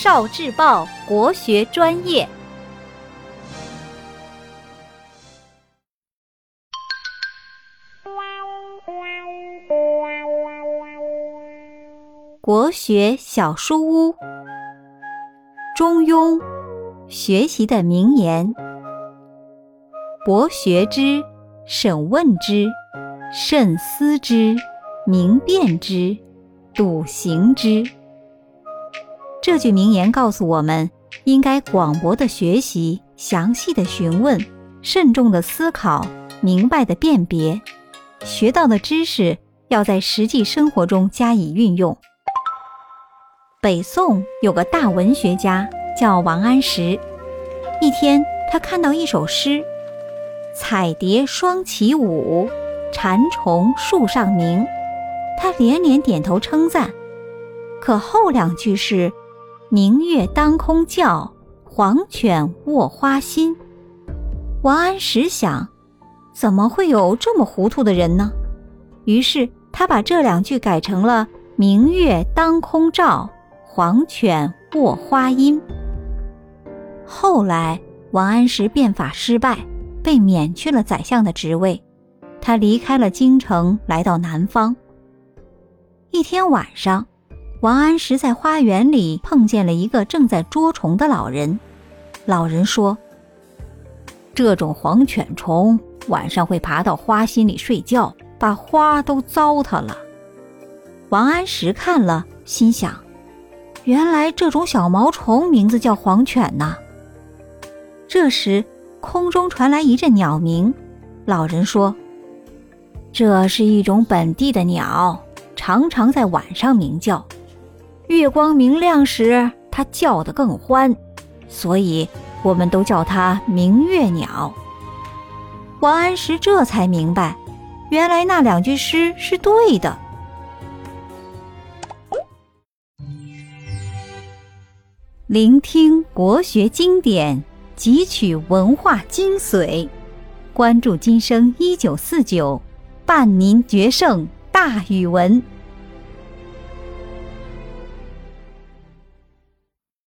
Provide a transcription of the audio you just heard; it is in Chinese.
少智报国学专业，国学小书屋，《中庸》学习的名言：博学之，审问之，慎思之，明辨之，笃行之。这句名言告诉我们，应该广博的学习，详细的询问，慎重的思考，明白的辨别，学到的知识要在实际生活中加以运用。北宋有个大文学家叫王安石。一天，他看到一首诗：“彩蝶双起舞，蝉虫树上鸣。”他连连点头称赞。可后两句是“明月当空照，黄犬卧花心”。王安石想，怎么会有这么糊涂的人呢？于是他把这两句改成了“明月当空照”。黄犬卧花阴。后来，王安石变法失败，被免去了宰相的职位。他离开了京城，来到南方。一天晚上，王安石在花园里碰见了一个正在捉虫的老人。老人说：“这种黄犬虫晚上会爬到花心里睡觉，把花都糟蹋了。”王安石看了，心想。原来这种小毛虫名字叫黄犬呐。这时，空中传来一阵鸟鸣。老人说：“这是一种本地的鸟，常常在晚上鸣叫。月光明亮时，它叫得更欢，所以我们都叫它明月鸟。”王安石这才明白，原来那两句诗是对的。聆听国学经典，汲取文化精髓，关注今生一九四九，伴您决胜大语文。